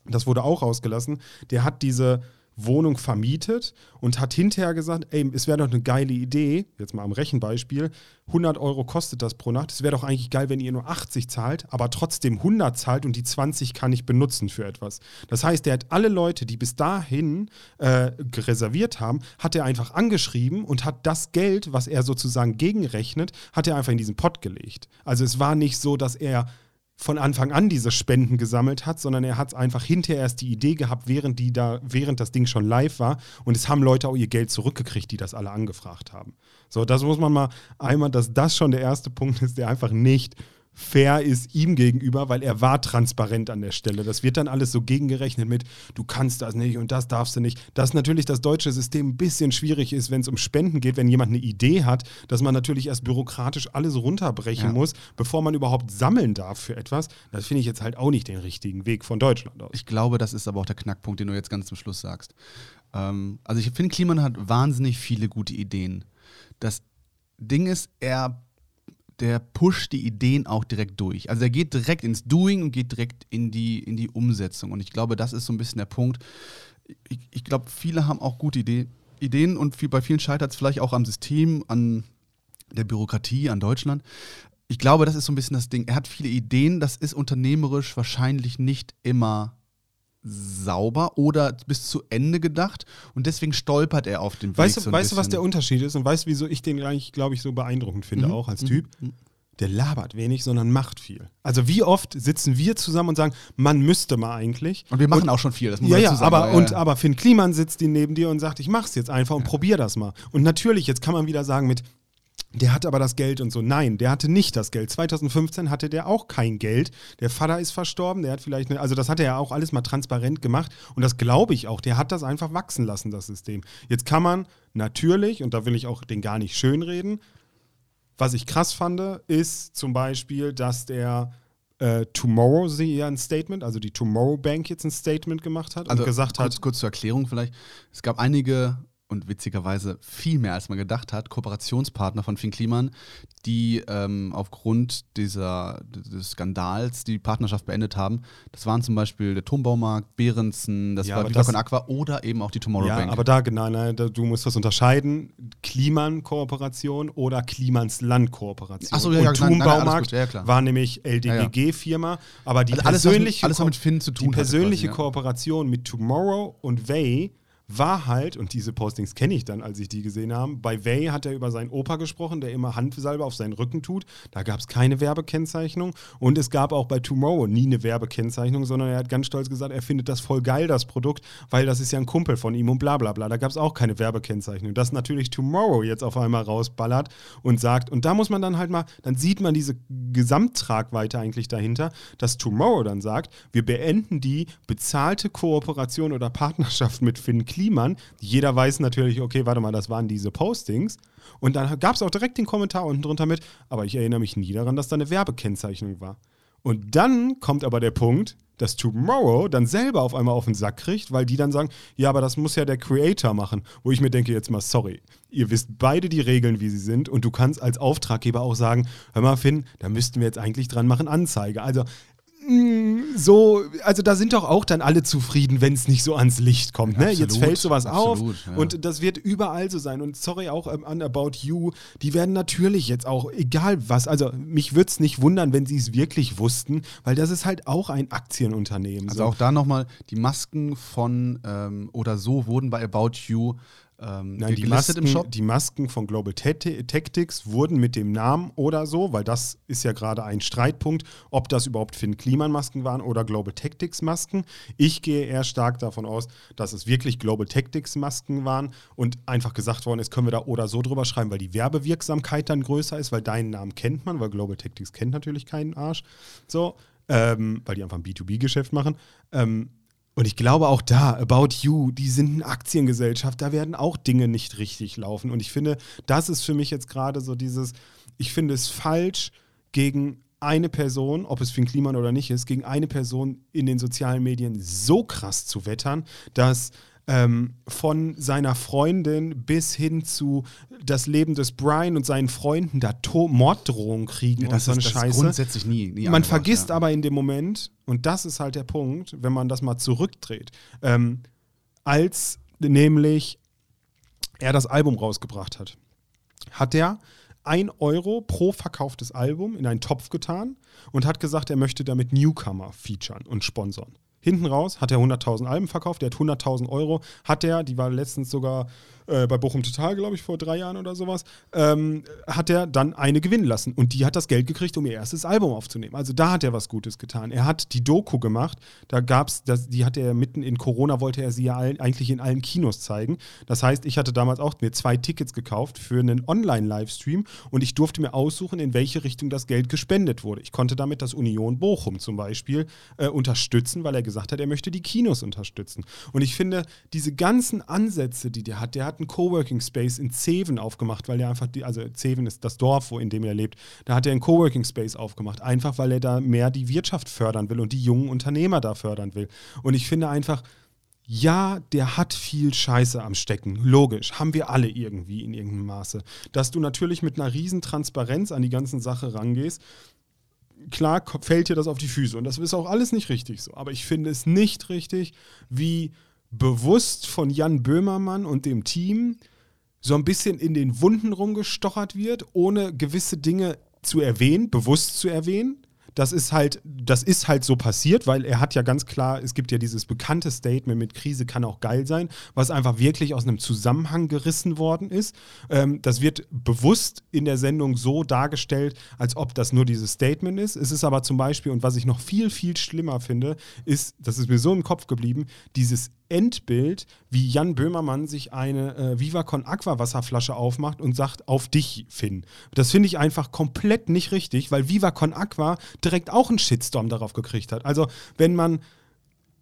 das wurde auch rausgelassen, der hat diese Wohnung vermietet und hat hinterher gesagt, ey, es wäre doch eine geile Idee, jetzt mal am Rechenbeispiel, 100 Euro kostet das pro Nacht, es wäre doch eigentlich geil, wenn ihr nur 80 zahlt, aber trotzdem 100 zahlt und die 20 kann ich benutzen für etwas. Das heißt, er hat alle Leute, die bis dahin äh, reserviert haben, hat er einfach angeschrieben und hat das Geld, was er sozusagen gegenrechnet, hat er einfach in diesen Pott gelegt. Also es war nicht so, dass er von Anfang an diese Spenden gesammelt hat, sondern er hat einfach hinterher erst die Idee gehabt, während, die da, während das Ding schon live war. Und es haben Leute auch ihr Geld zurückgekriegt, die das alle angefragt haben. So, das muss man mal einmal, dass das schon der erste Punkt ist, der einfach nicht fair ist ihm gegenüber, weil er war transparent an der Stelle. Das wird dann alles so gegengerechnet mit, du kannst das nicht und das darfst du nicht. Dass natürlich das deutsche System ein bisschen schwierig ist, wenn es um Spenden geht, wenn jemand eine Idee hat, dass man natürlich erst bürokratisch alles runterbrechen ja. muss, bevor man überhaupt sammeln darf für etwas. Das finde ich jetzt halt auch nicht den richtigen Weg von Deutschland aus. Ich glaube, das ist aber auch der Knackpunkt, den du jetzt ganz zum Schluss sagst. Ähm, also ich finde, Kliman hat wahnsinnig viele gute Ideen. Das Ding ist, er der pusht die Ideen auch direkt durch. Also er geht direkt ins Doing und geht direkt in die, in die Umsetzung. Und ich glaube, das ist so ein bisschen der Punkt. Ich, ich glaube, viele haben auch gute Idee, Ideen und viel, bei vielen scheitert es vielleicht auch am System, an der Bürokratie, an Deutschland. Ich glaube, das ist so ein bisschen das Ding. Er hat viele Ideen, das ist unternehmerisch wahrscheinlich nicht immer sauber oder bis zu Ende gedacht und deswegen stolpert er auf dem Weg. Weißt, so weißt du, was der Unterschied ist und weißt du, wieso ich den eigentlich, glaube ich, so beeindruckend finde, mhm. auch als Typ? Mhm. Der labert wenig, sondern macht viel. Also wie oft sitzen wir zusammen und sagen, man müsste mal eigentlich. Und wir machen und, auch schon viel, das muss ja, ja, sagen, aber, ja, und, aber Finn Kliman sitzt neben dir und sagt, ich mach's jetzt einfach und ja. probier das mal. Und natürlich, jetzt kann man wieder sagen mit, der hatte aber das Geld und so. Nein, der hatte nicht das Geld. 2015 hatte der auch kein Geld. Der Vater ist verstorben, der hat vielleicht, eine, also das hat er ja auch alles mal transparent gemacht und das glaube ich auch. Der hat das einfach wachsen lassen, das System. Jetzt kann man natürlich, und da will ich auch den gar nicht schönreden, was ich krass fand, ist zum Beispiel, dass der äh, Tomorrow sie ja ein Statement, also die Tomorrow Bank jetzt ein Statement gemacht hat also und gesagt kurz, hat. Kurz zur Erklärung vielleicht. Es gab einige und witzigerweise viel mehr, als man gedacht hat, Kooperationspartner von Finn Kliman, die ähm, aufgrund dieser, des Skandals die Partnerschaft beendet haben. Das waren zum Beispiel der Turmbaumarkt, Behrensen, das ja, war Viva Aqua oder eben auch die Tomorrow ja, Bank. aber da genau, nein, da, du musst das unterscheiden. Kliman-Kooperation oder Klimans Land-Kooperation. Achso, ja, ja, und Turmbaumarkt ja, war nämlich LDGG-Firma, aber die also persönliche, alles, was mit, alles, was mit Finn zu tun die persönliche quasi, Kooperation mit Tomorrow und Way war halt, und diese Postings kenne ich dann, als ich die gesehen habe, bei Way hat er über seinen Opa gesprochen, der immer Handsalbe auf seinen Rücken tut. Da gab es keine Werbekennzeichnung. Und es gab auch bei Tomorrow nie eine Werbekennzeichnung, sondern er hat ganz stolz gesagt, er findet das voll geil, das Produkt, weil das ist ja ein Kumpel von ihm und bla bla bla. Da gab es auch keine Werbekennzeichnung. Dass natürlich Tomorrow jetzt auf einmal rausballert und sagt, und da muss man dann halt mal, dann sieht man diese Gesamttragweite eigentlich dahinter, dass Tomorrow dann sagt, wir beenden die bezahlte Kooperation oder Partnerschaft mit Finn Kliman. Jeder weiß natürlich, okay, warte mal, das waren diese Postings. Und dann gab es auch direkt den Kommentar unten drunter mit, aber ich erinnere mich nie daran, dass da eine Werbekennzeichnung war. Und dann kommt aber der Punkt, dass Tomorrow dann selber auf einmal auf den Sack kriegt, weil die dann sagen, ja, aber das muss ja der Creator machen. Wo ich mir denke, jetzt mal, sorry, ihr wisst beide die Regeln, wie sie sind und du kannst als Auftraggeber auch sagen, hör mal, Finn, da müssten wir jetzt eigentlich dran machen, Anzeige. Also so, also da sind doch auch dann alle zufrieden, wenn es nicht so ans Licht kommt. Ne? Absolut, Jetzt fällt sowas absolut, auf ja. und das wird überall so sein. Und sorry auch ähm, an About You, die werden natürlich jetzt auch, egal was, also mich würde es nicht wundern, wenn sie es wirklich wussten, weil das ist halt auch ein Aktienunternehmen. Also so. auch da nochmal, die Masken von ähm, oder so wurden bei About You ähm, Nein, die Masken, die Masken, von Global Tactics wurden mit dem Namen oder so, weil das ist ja gerade ein Streitpunkt, ob das überhaupt Finn Kliman Masken waren oder Global Tactics Masken. Ich gehe eher stark davon aus, dass es wirklich Global Tactics Masken waren und einfach gesagt worden ist, können wir da oder so drüber schreiben, weil die Werbewirksamkeit dann größer ist, weil deinen Namen kennt man, weil Global Tactics kennt natürlich keinen Arsch. So, ähm, weil die einfach ein B2B-Geschäft machen. Ähm, und ich glaube auch da, About You, die sind eine Aktiengesellschaft, da werden auch Dinge nicht richtig laufen. Und ich finde, das ist für mich jetzt gerade so dieses, ich finde es falsch, gegen eine Person, ob es Finn Kliman oder nicht ist, gegen eine Person in den sozialen Medien so krass zu wettern, dass ähm, von seiner Freundin bis hin zu das Leben des Brian und seinen Freunden da to Morddrohungen kriegen ja, und so eine ist, Scheiße. grundsätzlich nie. nie man vergisst ja. aber in dem Moment, und das ist halt der Punkt, wenn man das mal zurückdreht, ähm, als nämlich er das Album rausgebracht hat, hat er ein Euro pro verkauftes Album in einen Topf getan und hat gesagt, er möchte damit Newcomer featuren und sponsern. Hinten raus hat er 100.000 Alben verkauft, der hat 100.000 Euro, hat er, die war letztens sogar äh, bei Bochum Total, glaube ich, vor drei Jahren oder sowas, ähm, hat er dann eine gewinnen lassen. Und die hat das Geld gekriegt, um ihr erstes Album aufzunehmen. Also da hat er was Gutes getan. Er hat die Doku gemacht, da gab es, die hat er mitten in Corona, wollte er sie ja allen, eigentlich in allen Kinos zeigen. Das heißt, ich hatte damals auch mir zwei Tickets gekauft für einen Online-Livestream und ich durfte mir aussuchen, in welche Richtung das Geld gespendet wurde. Ich konnte damit das Union Bochum zum Beispiel äh, unterstützen, weil er gesagt hat, er möchte die Kinos unterstützen. Und ich finde, diese ganzen Ansätze, die der hat, der hat hat einen Coworking Space in Zeven aufgemacht, weil er einfach, die, also Zeven ist das Dorf, wo in dem er lebt. Da hat er einen Coworking Space aufgemacht, einfach weil er da mehr die Wirtschaft fördern will und die jungen Unternehmer da fördern will. Und ich finde einfach, ja, der hat viel Scheiße am Stecken. Logisch. Haben wir alle irgendwie in irgendeinem Maße. Dass du natürlich mit einer riesen Transparenz an die ganze Sache rangehst, klar fällt dir das auf die Füße. Und das ist auch alles nicht richtig so. Aber ich finde es nicht richtig, wie bewusst von Jan Böhmermann und dem Team so ein bisschen in den Wunden rumgestochert wird, ohne gewisse Dinge zu erwähnen, bewusst zu erwähnen. Das ist halt, das ist halt so passiert, weil er hat ja ganz klar, es gibt ja dieses bekannte Statement mit Krise kann auch geil sein, was einfach wirklich aus einem Zusammenhang gerissen worden ist. Ähm, das wird bewusst in der Sendung so dargestellt, als ob das nur dieses Statement ist. Es ist aber zum Beispiel, und was ich noch viel, viel schlimmer finde, ist, das ist mir so im Kopf geblieben, dieses Endbild, wie Jan Böhmermann sich eine äh, Vivacon Aqua Wasserflasche aufmacht und sagt, auf dich, Finn. Das finde ich einfach komplett nicht richtig, weil Vivacon Aqua direkt auch einen Shitstorm darauf gekriegt hat. Also, wenn man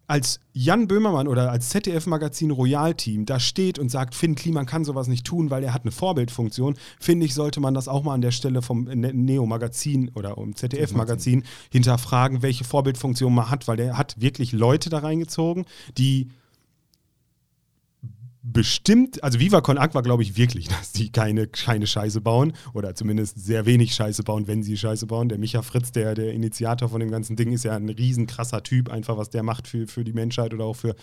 als Jan Böhmermann oder als ZDF-Magazin Royal-Team da steht und sagt, Finn Kliman kann sowas nicht tun, weil er hat eine Vorbildfunktion, finde ich, sollte man das auch mal an der Stelle vom ne-, Neo-Magazin oder um ZDF-Magazin hinterfragen, welche Vorbildfunktion man hat, weil der hat wirklich Leute da reingezogen, die bestimmt, also Viva Con Aqua glaube ich wirklich, dass die keine, keine Scheiße bauen oder zumindest sehr wenig Scheiße bauen, wenn sie Scheiße bauen. Der Micha Fritz, der, der Initiator von dem ganzen Ding, ist ja ein riesen krasser Typ, einfach was der macht für, für die Menschheit oder auch für,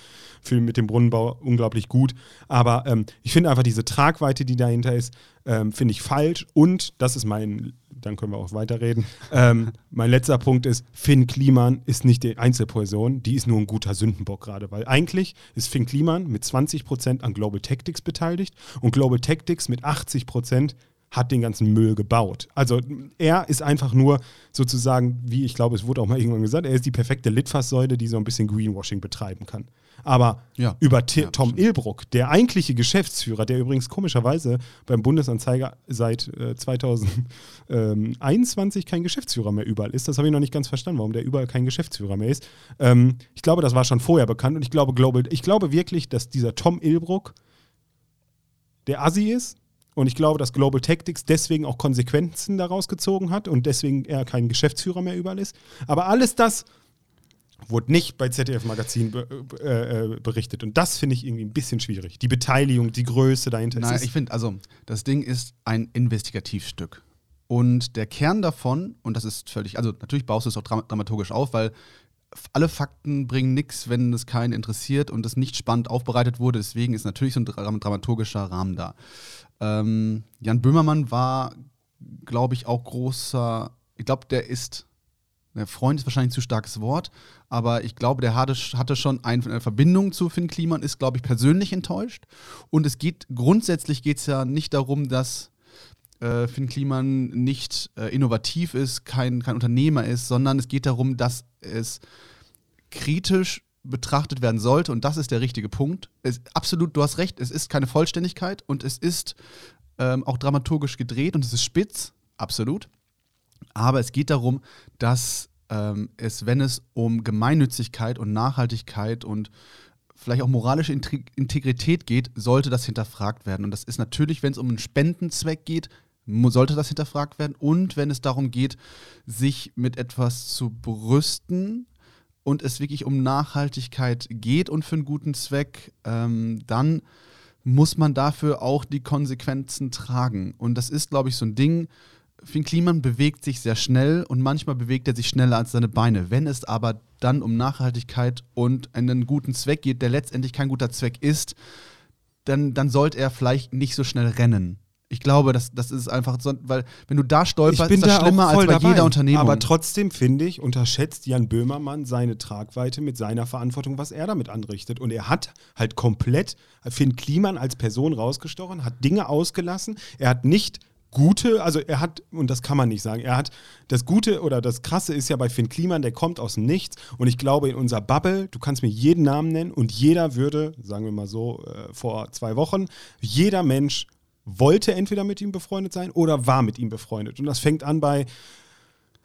für mit dem Brunnenbau unglaublich gut. Aber ähm, ich finde einfach diese Tragweite, die dahinter ist, ähm, finde ich falsch und das ist mein dann können wir auch weiterreden. Ähm, mein letzter Punkt ist, Finn Kliman ist nicht die Einzelperson, die ist nur ein guter Sündenbock gerade, weil eigentlich ist Finn Kliman mit 20% an Global Tactics beteiligt und Global Tactics mit 80% hat den ganzen Müll gebaut. Also er ist einfach nur sozusagen, wie ich glaube, es wurde auch mal irgendwann gesagt, er ist die perfekte Litfaßsäule, die so ein bisschen Greenwashing betreiben kann. Aber ja. über T ja, Tom Ilbruck, der eigentliche Geschäftsführer, der übrigens komischerweise beim Bundesanzeiger seit äh, 2021 kein Geschäftsführer mehr überall ist, das habe ich noch nicht ganz verstanden, warum der überall kein Geschäftsführer mehr ist. Ähm, ich glaube, das war schon vorher bekannt und ich glaube, Global, ich glaube wirklich, dass dieser Tom Ilbruck der Assi ist. Und ich glaube, dass Global Tactics deswegen auch Konsequenzen daraus gezogen hat und deswegen er kein Geschäftsführer mehr überall ist. Aber alles das wurde nicht bei ZDF Magazin be äh, äh, berichtet. Und das finde ich irgendwie ein bisschen schwierig. Die Beteiligung, die Größe dahinter. Nein, ich finde, also das Ding ist ein Investigativstück. Und der Kern davon, und das ist völlig, also natürlich baust du es auch dramaturgisch auf, weil alle Fakten bringen nichts, wenn es keinen interessiert und es nicht spannend aufbereitet wurde. Deswegen ist natürlich so ein dramaturgischer Rahmen da. Ähm, Jan Böhmermann war, glaube ich, auch großer, ich glaube, der ist der Freund ist wahrscheinlich ein zu starkes Wort, aber ich glaube, der hatte, hatte schon eine Verbindung zu Finn Kliman, ist, glaube ich, persönlich enttäuscht. Und es geht, grundsätzlich geht es ja nicht darum, dass äh, Finn Kliman nicht äh, innovativ ist, kein, kein Unternehmer ist, sondern es geht darum, dass es kritisch betrachtet werden sollte. Und das ist der richtige Punkt. Es, absolut, du hast recht, es ist keine Vollständigkeit und es ist ähm, auch dramaturgisch gedreht und es ist spitz, absolut. Aber es geht darum, dass ähm, es, wenn es um Gemeinnützigkeit und Nachhaltigkeit und vielleicht auch moralische Integrität geht, sollte das hinterfragt werden. Und das ist natürlich, wenn es um einen Spendenzweck geht, sollte das hinterfragt werden. Und wenn es darum geht, sich mit etwas zu brüsten und es wirklich um Nachhaltigkeit geht und für einen guten Zweck, ähm, dann muss man dafür auch die Konsequenzen tragen. Und das ist, glaube ich, so ein Ding, Finn Kliman bewegt sich sehr schnell und manchmal bewegt er sich schneller als seine Beine. Wenn es aber dann um Nachhaltigkeit und einen guten Zweck geht, der letztendlich kein guter Zweck ist, dann, dann sollte er vielleicht nicht so schnell rennen. Ich glaube, das, das ist einfach so, weil wenn du da stolperst, ist das da schlimmer als bei dabei. jeder Unternehmung. Aber trotzdem finde ich, unterschätzt Jan Böhmermann seine Tragweite mit seiner Verantwortung, was er damit anrichtet. Und er hat halt komplett Finn Kliman als Person rausgestochen, hat Dinge ausgelassen. Er hat nicht Gute, also er hat, und das kann man nicht sagen, er hat das Gute oder das Krasse ist ja bei Finn Kliman, der kommt aus dem Nichts und ich glaube in unserer Bubble, du kannst mir jeden Namen nennen und jeder würde, sagen wir mal so, äh, vor zwei Wochen, jeder Mensch wollte entweder mit ihm befreundet sein oder war mit ihm befreundet. Und das fängt an bei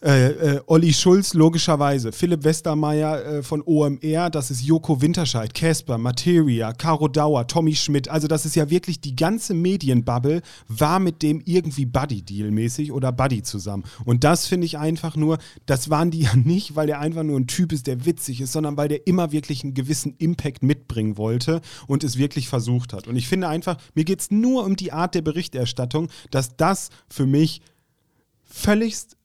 äh, äh, Olli Schulz logischerweise, Philipp Westermeier äh, von OMR, das ist Joko Winterscheid, Casper, Materia, Caro Dauer, Tommy Schmidt. Also das ist ja wirklich die ganze Medienbubble war mit dem irgendwie Buddy-Deal mäßig oder Buddy zusammen. Und das finde ich einfach nur, das waren die ja nicht, weil der einfach nur ein Typ ist, der witzig ist, sondern weil der immer wirklich einen gewissen Impact mitbringen wollte und es wirklich versucht hat. Und ich finde einfach, mir geht es nur um die Art der Berichterstattung, dass das für mich völligst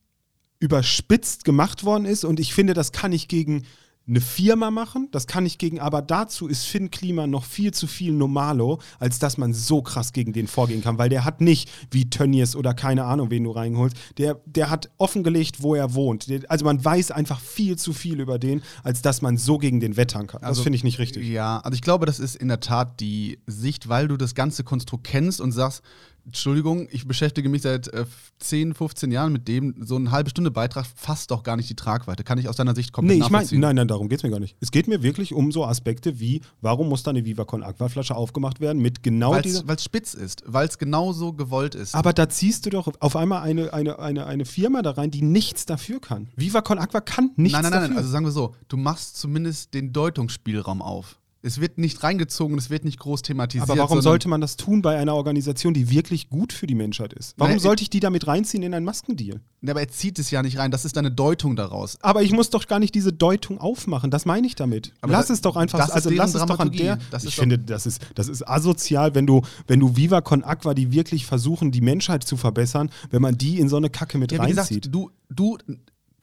überspitzt gemacht worden ist und ich finde, das kann ich gegen eine Firma machen, das kann ich gegen, aber dazu ist Finn Klima noch viel zu viel Normalo, als dass man so krass gegen den vorgehen kann, weil der hat nicht wie Tönnies oder keine Ahnung, wen du reinholst, der, der hat offengelegt, wo er wohnt. Also man weiß einfach viel zu viel über den, als dass man so gegen den wettern kann. Also, das finde ich nicht richtig. Ja, also ich glaube, das ist in der Tat die Sicht, weil du das ganze Konstrukt kennst und sagst, Entschuldigung, ich beschäftige mich seit äh, 10, 15 Jahren mit dem. So eine halbe Stunde Beitrag fasst doch gar nicht die Tragweite. Kann ich aus deiner Sicht komplett nee, ich mein, Nein, nein, darum geht es mir gar nicht. Es geht mir wirklich um so Aspekte wie, warum muss da eine Vivacon Aquaflasche aufgemacht werden mit genau weil's, dieser... Weil es spitz ist, weil es genau so gewollt ist. Aber da ziehst du doch auf einmal eine, eine, eine, eine Firma da rein, die nichts dafür kann. Vivacon Aqua kann nichts dafür. Nein, nein, nein, dafür. also sagen wir so, du machst zumindest den Deutungsspielraum auf. Es wird nicht reingezogen, es wird nicht groß thematisiert. Aber warum sollte man das tun bei einer Organisation, die wirklich gut für die Menschheit ist? Warum Nein, sollte ich die damit reinziehen in einen Maskendeal? Aber er zieht es ja nicht rein, das ist eine Deutung daraus. Aber ich muss doch gar nicht diese Deutung aufmachen, das meine ich damit. Aber lass das, es doch einfach, also lass es doch an der. ich finde, das ist, das ist asozial, wenn du, wenn du Viva Con Aqua, die wirklich versuchen, die Menschheit zu verbessern, wenn man die in so eine Kacke mit ja, reinzieht. Gesagt, du, du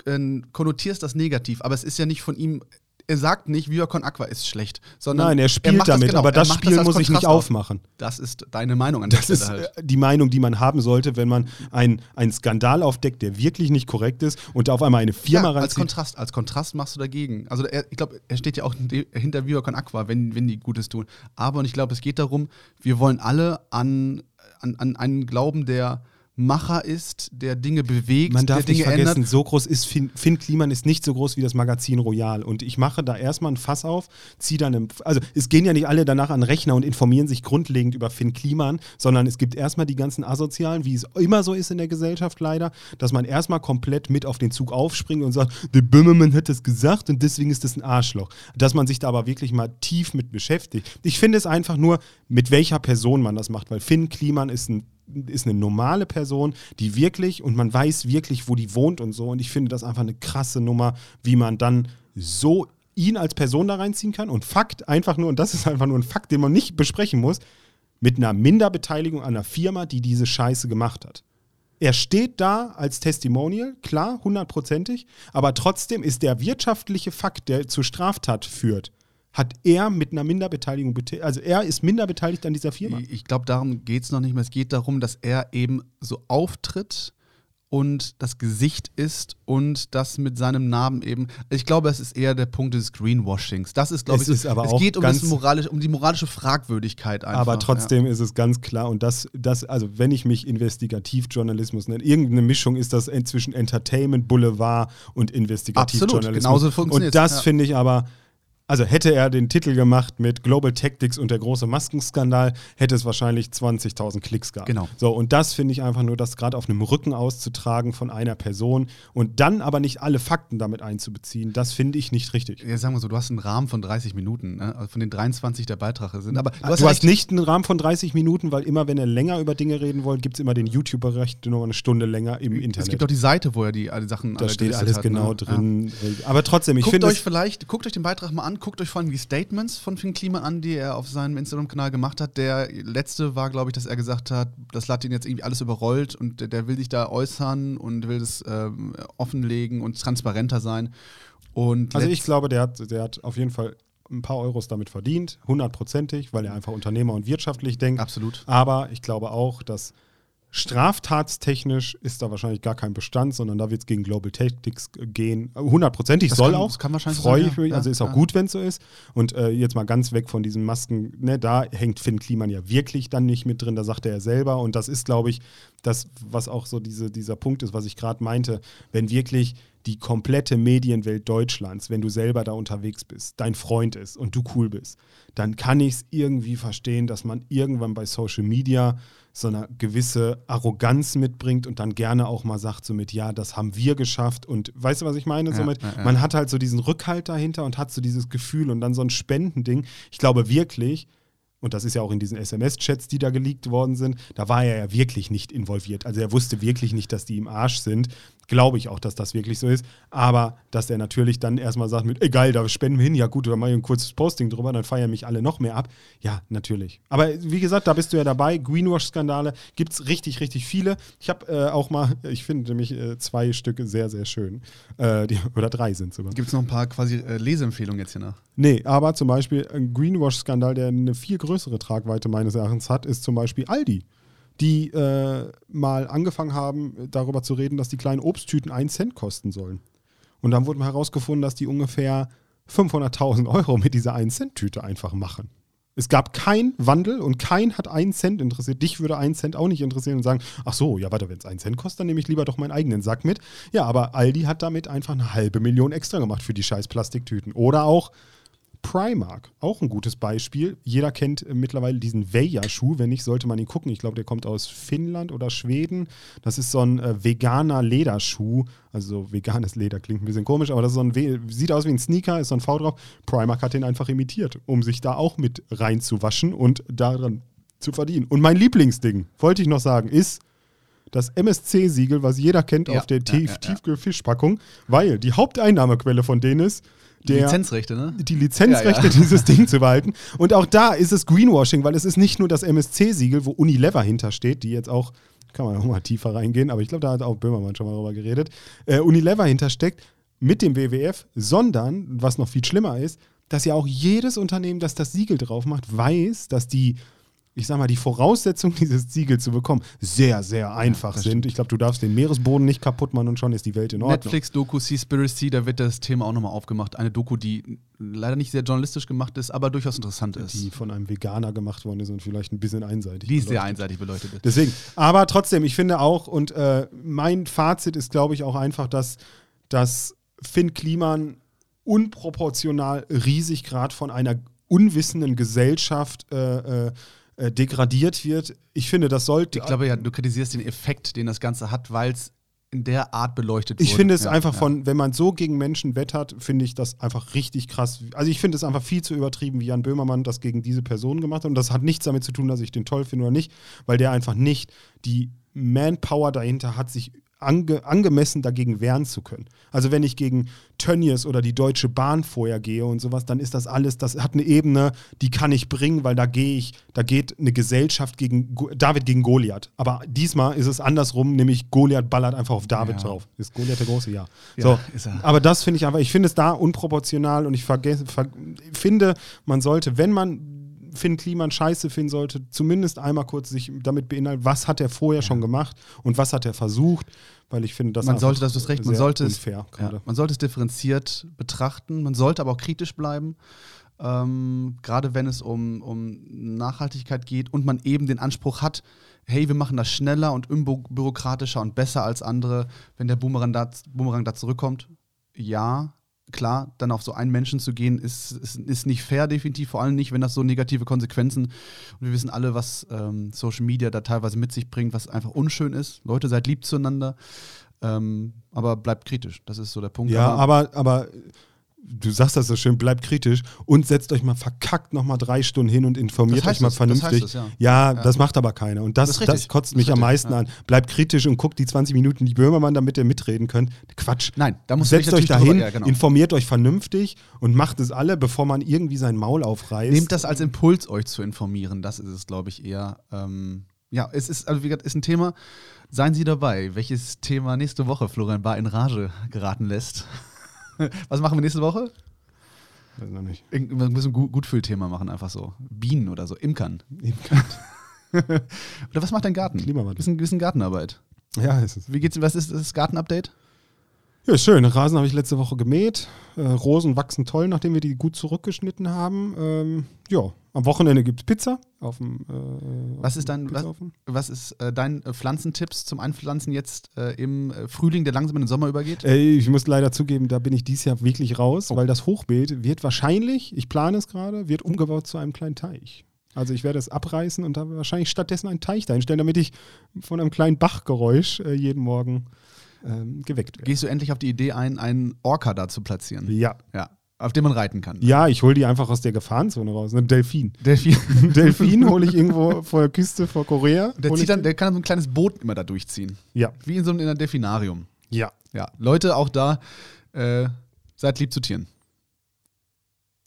äh, konnotierst das negativ, aber es ist ja nicht von ihm er sagt nicht, Viva Con Aqua ist schlecht, sondern Nein, er spielt er damit, genau. aber das Spiel das muss ich nicht aufmachen. Das ist deine Meinung an Das ist halt. die Meinung, die man haben sollte, wenn man einen Skandal aufdeckt, der wirklich nicht korrekt ist und da auf einmal eine Firma ja, reinzieht. Als Kontrast, als Kontrast machst du dagegen. Also er, ich glaube, er steht ja auch hinter Viva Con Aqua, wenn, wenn die Gutes tun. Aber und ich glaube, es geht darum, wir wollen alle an, an, an einen Glauben, der Macher ist, der Dinge bewegt, Man darf der Dinge nicht vergessen, ändert. so groß ist Finn, Finn Kliman ist nicht so groß wie das Magazin Royal. Und ich mache da erstmal ein Fass auf, ziehe dann, also es gehen ja nicht alle danach an den Rechner und informieren sich grundlegend über Finn Kliman, sondern es gibt erstmal die ganzen Asozialen, wie es immer so ist in der Gesellschaft leider, dass man erstmal komplett mit auf den Zug aufspringt und sagt, der Böhmermann hat das gesagt und deswegen ist das ein Arschloch. Dass man sich da aber wirklich mal tief mit beschäftigt. Ich finde es einfach nur, mit welcher Person man das macht, weil Finn Kliman ist ein ist eine normale Person, die wirklich und man weiß wirklich, wo die wohnt und so. Und ich finde das einfach eine krasse Nummer, wie man dann so ihn als Person da reinziehen kann. Und Fakt einfach nur, und das ist einfach nur ein Fakt, den man nicht besprechen muss, mit einer Minderbeteiligung an einer Firma, die diese Scheiße gemacht hat. Er steht da als Testimonial, klar, hundertprozentig, aber trotzdem ist der wirtschaftliche Fakt, der zur Straftat führt, hat er mit einer Minderbeteiligung, also er ist minderbeteiligt an dieser Firma. Ich glaube, darum geht es noch nicht mehr. Es geht darum, dass er eben so auftritt und das Gesicht ist und das mit seinem Namen eben. Ich glaube, es ist eher der Punkt des Greenwashings. Das ist, glaube ich, ist aber es auch geht um, ganz, moralisch, um die moralische Fragwürdigkeit einfach. Aber trotzdem ja. ist es ganz klar und das, das, also wenn ich mich Investigativjournalismus nenne, irgendeine Mischung ist das zwischen Entertainment, Boulevard und Investigativjournalismus. Absolut, genauso funktioniert Und das ja. finde ich aber also hätte er den Titel gemacht mit Global Tactics und der große Maskenskandal, hätte es wahrscheinlich 20.000 Klicks gehabt. Genau. So, und das finde ich einfach nur, das gerade auf einem Rücken auszutragen von einer Person und dann aber nicht alle Fakten damit einzubeziehen, das finde ich nicht richtig. Ja, sagen wir so, du hast einen Rahmen von 30 Minuten, ne? also von den 23 der Beiträge sind. Aber du du hast, hast nicht einen Rahmen von 30 Minuten, weil immer, wenn er länger über Dinge reden wollt, gibt es immer den YouTube-Bereich nur eine Stunde länger im Internet. Es gibt auch die Seite, wo er die alle Sachen da steht alles hat, genau ne? drin. Aber trotzdem, ich Guckt finde euch vielleicht, guckt euch den Beitrag mal an, guckt euch vor allem die Statements von Finn Kliman an, die er auf seinem Instagram-Kanal gemacht hat. Der letzte war, glaube ich, dass er gesagt hat, das hat ihn jetzt irgendwie alles überrollt und der, der will sich da äußern und will das ähm, offenlegen und transparenter sein. Und Also ich glaube, der hat, der hat auf jeden Fall ein paar Euros damit verdient, hundertprozentig, weil er einfach Unternehmer und wirtschaftlich denkt. Absolut. Aber ich glaube auch, dass straftatstechnisch ist da wahrscheinlich gar kein Bestand, sondern da wird es gegen Global Tactics gehen. Hundertprozentig Das soll kann- auch. das kann wahrscheinlich Freue ich ja. mich. Also Ja, ist auch ja. gut, wenn es so ist. Und äh, jetzt mal ganz weg von diesen Masken. Ne, da hängt Finn Kliman ja wirklich dann nicht mit drin. Da sagt er ja selber. Und das ist, glaube ich, das, was auch so diese, dieser Punkt ist, was ich gerade meinte. Wenn wirklich die komplette Medienwelt Deutschlands, wenn du selber da unterwegs bist, dein Freund ist und du cool bist, dann kann ich es irgendwie verstehen, dass man irgendwann bei Social Media so eine gewisse Arroganz mitbringt und dann gerne auch mal sagt, so mit, ja, das haben wir geschafft und weißt du, was ich meine? Ja, Somit, ja, ja. Man hat halt so diesen Rückhalt dahinter und hat so dieses Gefühl und dann so ein Spendending. Ich glaube wirklich, und das ist ja auch in diesen SMS-Chats, die da geleakt worden sind, da war er ja wirklich nicht involviert. Also er wusste wirklich nicht, dass die im Arsch sind. Glaube ich auch, dass das wirklich so ist. Aber dass er natürlich dann erstmal sagt mit, egal, da spenden wir hin, ja gut, dann mache ich ein kurzes Posting drüber, dann feiern mich alle noch mehr ab. Ja, natürlich. Aber wie gesagt, da bist du ja dabei. Greenwash-Skandale gibt es richtig, richtig viele. Ich habe äh, auch mal, ich finde nämlich äh, zwei Stücke sehr, sehr schön. Äh, die, oder drei sind sogar. Gibt es noch ein paar quasi äh, Leseempfehlungen jetzt hier nach? Nee, aber zum Beispiel ein Greenwash-Skandal, der eine viel größere Tragweite meines Erachtens hat, ist zum Beispiel Aldi, die äh, mal angefangen haben, darüber zu reden, dass die kleinen Obsttüten einen Cent kosten sollen. Und dann wurde herausgefunden, dass die ungefähr 500.000 Euro mit dieser 1-Cent-Tüte einfach machen. Es gab keinen Wandel und kein hat einen Cent interessiert. Dich würde ein Cent auch nicht interessieren und sagen, ach so, ja, warte, wenn es einen Cent kostet, dann nehme ich lieber doch meinen eigenen Sack mit. Ja, aber Aldi hat damit einfach eine halbe Million extra gemacht für die scheiß Plastiktüten. Oder auch Primark, auch ein gutes Beispiel. Jeder kennt äh, mittlerweile diesen Veja-Schuh. Wenn nicht, sollte man ihn gucken. Ich glaube, der kommt aus Finnland oder Schweden. Das ist so ein äh, veganer Lederschuh. Also veganes Leder klingt ein bisschen komisch, aber das ist so ein We sieht aus wie ein Sneaker, ist so ein V drauf. Primark hat den einfach imitiert, um sich da auch mit reinzuwaschen und daran zu verdienen. Und mein Lieblingsding, wollte ich noch sagen, ist das MSC-Siegel, was jeder kennt Ja, auf der ja, Tief ja. Tiefkühlfischpackung, weil die Haupteinnahmequelle von denen ist der, Lizenzrechte, ne? die Lizenzrechte, Ja, ja. dieses Ding zu behalten. Und auch da ist es Greenwashing, weil es ist nicht nur das MSC-Siegel, wo Unilever hintersteht, die jetzt auch, kann man auch mal tiefer reingehen, aber ich glaube, da hat auch Böhmermann schon mal drüber geredet, äh, Unilever hintersteckt mit dem WWF, sondern, was noch viel schlimmer ist, dass ja auch jedes Unternehmen, das das Siegel drauf macht, weiß, dass die ich sag mal, die Voraussetzungen, dieses Siegel zu bekommen, sehr, sehr einfach ja, sind. Ich glaube, du darfst den Meeresboden nicht kaputt machen und schon ist die Welt in Ordnung. Netflix-Doku Seaspiracy, da wird das Thema auch nochmal aufgemacht. Eine Doku, die leider nicht sehr journalistisch gemacht ist, aber durchaus interessant ist. Die von einem Veganer gemacht worden ist und vielleicht ein bisschen einseitig. Die ist sehr einseitig beleuchtet. Deswegen. Aber trotzdem, ich finde auch, und äh, mein Fazit ist, glaube ich, auch einfach, dass, dass Finn Kliman unproportional riesig gerade von einer unwissenden Gesellschaft äh, äh, äh, degradiert wird. Ich finde, das sollte. Ich glaube ja, du kritisierst den Effekt, den das Ganze hat, weil es in der Art beleuchtet Ich finde es ja, einfach ja. von, wenn man so gegen Menschen wettert, finde ich das einfach richtig krass. Also ich finde es einfach viel zu übertrieben, wie Jan Böhmermann das gegen diese Person gemacht hat. Und das hat nichts damit zu tun, dass ich den toll finde oder nicht, weil der einfach nicht die Manpower dahinter hat, sich ange, angemessen dagegen wehren zu können. Also wenn ich gegen Tönnies oder die Deutsche Bahn vorher gehe und sowas, dann ist das alles, das hat eine Ebene, die kann ich bringen, weil da gehe ich, da geht eine Gesellschaft gegen David gegen Goliath. Aber diesmal ist es andersrum, nämlich Goliath ballert einfach auf David ja. drauf. Ist Goliath der große? Ja. ja so, aber das finde ich einfach, ich finde es da unproportional und ich vergesse, ver, finde, man sollte, wenn man Finn Kliman scheiße finden sollte, zumindest einmal kurz sich damit beinhalten, was hat er vorher schon gemacht und was hat er versucht, weil ich finde, das man sollte, das ist recht, man sollte es, ja, man sollte es differenziert betrachten, man sollte aber auch kritisch bleiben. Ähm, gerade wenn es um, um Nachhaltigkeit geht und man eben den Anspruch hat, hey, wir machen das schneller und unbürokratischer und besser als andere, wenn der Boomerang da, Boomerang da zurückkommt. Ja, klar, dann auf so einen Menschen zu gehen, ist, ist, ist nicht fair, definitiv, vor allem nicht, wenn das so negative Konsequenzen, und wir wissen alle, was ähm, Social Media da teilweise mit sich bringt, was einfach unschön ist. Leute, seid lieb zueinander, ähm, aber bleibt kritisch, das ist so der Punkt. Ja, aber, aber du sagst das so schön, bleibt kritisch und setzt euch mal verkackt nochmal drei Stunden hin und informiert euch mal es, vernünftig. Das es, ja. Ja, ja. das macht aber keiner. Und das, das, das kotzt mich am meisten ja. an. Bleibt kritisch und guckt die 20 Minuten die Böhmermann, damit ihr mitreden könnt. Quatsch. Nein, da muss Setzt euch dahin, drüber, genau. informiert euch vernünftig und macht es alle, bevor man irgendwie sein Maul aufreißt. Nehmt das als Impuls, euch zu informieren. Das ist es, glaube ich, eher. Ähm, ja, es ist, also wie gesagt, ist ein Thema. Seien Sie dabei, welches Thema nächste Woche Florian Bar in Rage geraten lässt. Was machen wir nächste Woche? Weiß noch nicht. Wir müssen ein Gutfühlthema machen, einfach so. Bienen oder so, Imkern. Imkern. oder was macht dein Garten? Klimawandel. Bisschen, bisschen Gartenarbeit. Ja, ist es. Wie geht's, was ist das Gartenupdate? Ja, schön. Rasen habe ich letzte Woche gemäht. Äh, Rosen wachsen toll, nachdem wir die gut zurückgeschnitten haben. Ähm, ja, am Wochenende gibt es Pizza. Auf dem, äh, was ist dein, was, was, ist äh, dein äh, Pflanzentipps zum Einpflanzen jetzt äh, im äh, Frühling, der langsam in den Sommer übergeht? ich muss leider zugeben, da bin ich dieses Jahr wirklich raus, oh. weil das Hochbeet wird wahrscheinlich, ich plane es gerade, wird umgebaut zu einem kleinen Teich. Also ich werde es abreißen und da wahrscheinlich stattdessen einen Teich dahinstellen, damit ich von einem kleinen Bachgeräusch jeden Morgen ähm, geweckt werden. Gehst du endlich auf die Idee ein, einen Orca da zu platzieren? Ja. Ja. Auf dem man reiten kann. Ja, ich hole die einfach aus der Gefahrenzone raus. Ein Delfin. Delfin. Delfin hole ich irgendwo vor der Küste vor Korea. Der, zieht dann, der kann so ein kleines Boot immer da durchziehen. Ja. Wie in so einem Delfinarium. Ja. Ja. Leute, auch da, äh, seid lieb zu Tieren.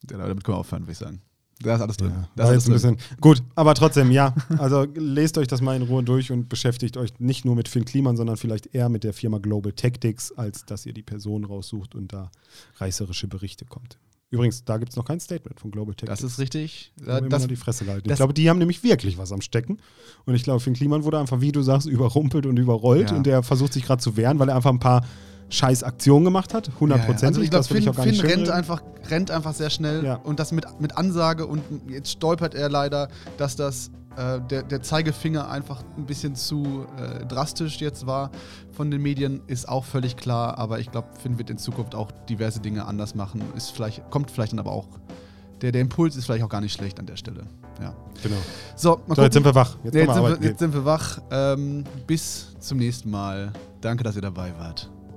Ja, damit können wir aufhören, würde ich sagen. Da ist alles drin. Ja, da ist alles drin. Gut, aber trotzdem, ja. Also lest euch das mal in Ruhe durch und beschäftigt euch nicht nur mit Finn Kliman, sondern vielleicht eher mit der Firma Global Tactics, als dass ihr die Person raussucht und da reißerische Berichte kommt. Übrigens, da gibt es noch kein Statement von Global Tactics. Das ist richtig. Da das, die Fresse gehalten. Ich glaube, die haben nämlich wirklich was am Stecken. Und ich glaube, Finn Kliman wurde einfach, wie du sagst, überrumpelt und überrollt. Ja. Und der versucht sich gerade zu wehren, weil er einfach ein paar scheiß Aktion gemacht hat, hundertprozentig. Ja, also ich glaube, Finn, Finn rennt, einfach, rennt einfach sehr schnell ja. und das mit, mit Ansage und jetzt stolpert er leider, dass das äh, der, der Zeigefinger einfach ein bisschen zu äh, drastisch jetzt war von den Medien, ist auch völlig klar, aber ich glaube, Finn wird in Zukunft auch diverse Dinge anders machen. Ist vielleicht, kommt vielleicht dann aber auch der, der Impuls ist vielleicht auch gar nicht schlecht an der Stelle. Ja. Genau. So, so jetzt sind wir wach. Jetzt, jetzt, sind, wir, jetzt sind, wir, wach. Ähm, bis zum nächsten Mal. Danke, dass ihr dabei wart.